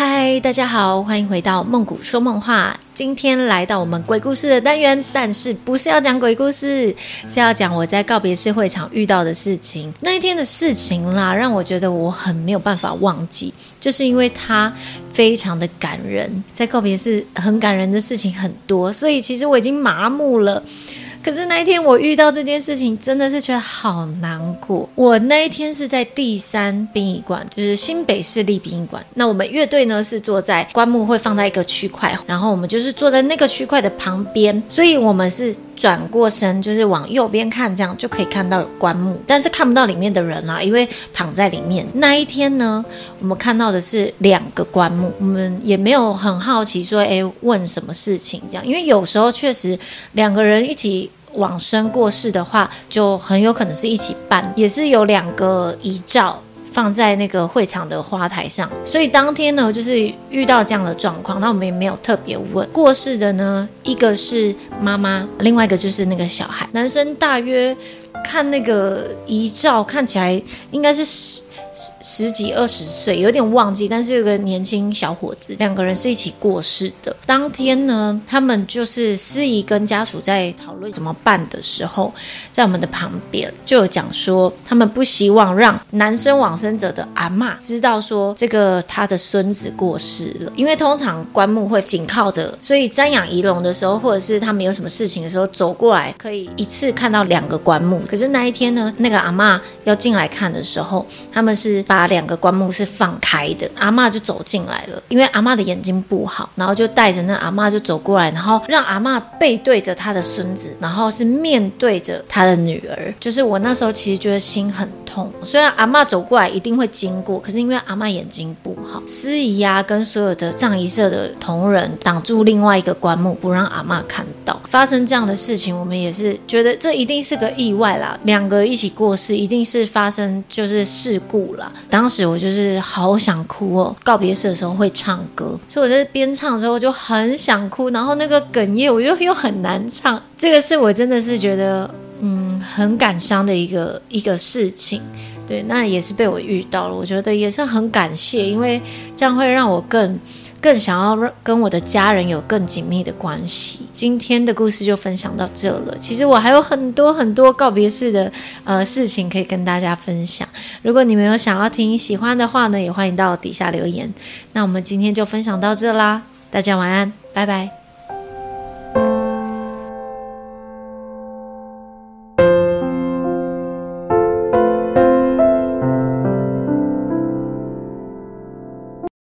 嗨，大家好，欢迎回到梦谷说梦话。今天来到我们鬼故事的单元，但是不是要讲鬼故事，是要讲我在告别式会场遇到的事情。那一天的事情啦，让我觉得我很没有办法忘记，就是因为它非常的感人。在告别式很感人的事情很多，所以其实我已经麻木了。可是那一天我遇到这件事情，真的是觉得好难过。我那一天是在第三殡仪馆，就是新北市立殡仪馆。那我们乐队呢是坐在棺木会放在一个区块，然后我们就是坐在那个区块的旁边，所以我们是转过身，就是往右边看，这样就可以看到棺木，但是看不到里面的人啦，因为躺在里面。那一天呢，我们看到的是两个棺木，我们也没有很好奇说，哎，问什么事情这样，因为有时候确实两个人一起。往生过世的话，就很有可能是一起办，也是有两个遗照放在那个会场的花台上。所以当天呢，就是遇到这样的状况，那我们也没有特别问过世的呢，一个是妈妈，另外一个就是那个小孩。男生大约看那个遗照，看起来应该是十十十几二十岁，有点忘记，但是有个年轻小伙子，两个人是一起过世的。当天呢，他们就是司仪跟家属在讨论怎么办的时候，在我们的旁边就有讲说，他们不希望让男生往生者的阿妈知道说这个他的孙子过世了，因为通常棺木会紧靠着，所以瞻仰仪容的时候，或者是他们有什么事情的时候走过来，可以一次看到两个棺木。可是那一天呢，那个阿妈要进来看的时候，他们是。是把两个棺木是放开的，阿妈就走进来了，因为阿妈的眼睛不好，然后就带着那阿妈就走过来，然后让阿妈背对着她的孙子，然后是面对着她的女儿。就是我那时候其实觉得心很痛，虽然阿妈走过来一定会经过，可是因为阿妈眼睛不好，司仪啊跟所有的葬仪社的同仁挡住另外一个棺木，不让阿妈看到。发生这样的事情，我们也是觉得这一定是个意外啦，两个一起过世，一定是发生就是事故。当时我就是好想哭哦，告别式的时候会唱歌，所以我在边唱的时候就很想哭，然后那个哽咽，我就又很难唱。这个是我真的是觉得，嗯，很感伤的一个一个事情。对，那也是被我遇到了，我觉得也是很感谢，因为这样会让我更。更想要跟我的家人有更紧密的关系。今天的故事就分享到这了。其实我还有很多很多告别式的呃事情可以跟大家分享。如果你们有想要听、喜欢的话呢，也欢迎到底下留言。那我们今天就分享到这啦，大家晚安，拜拜。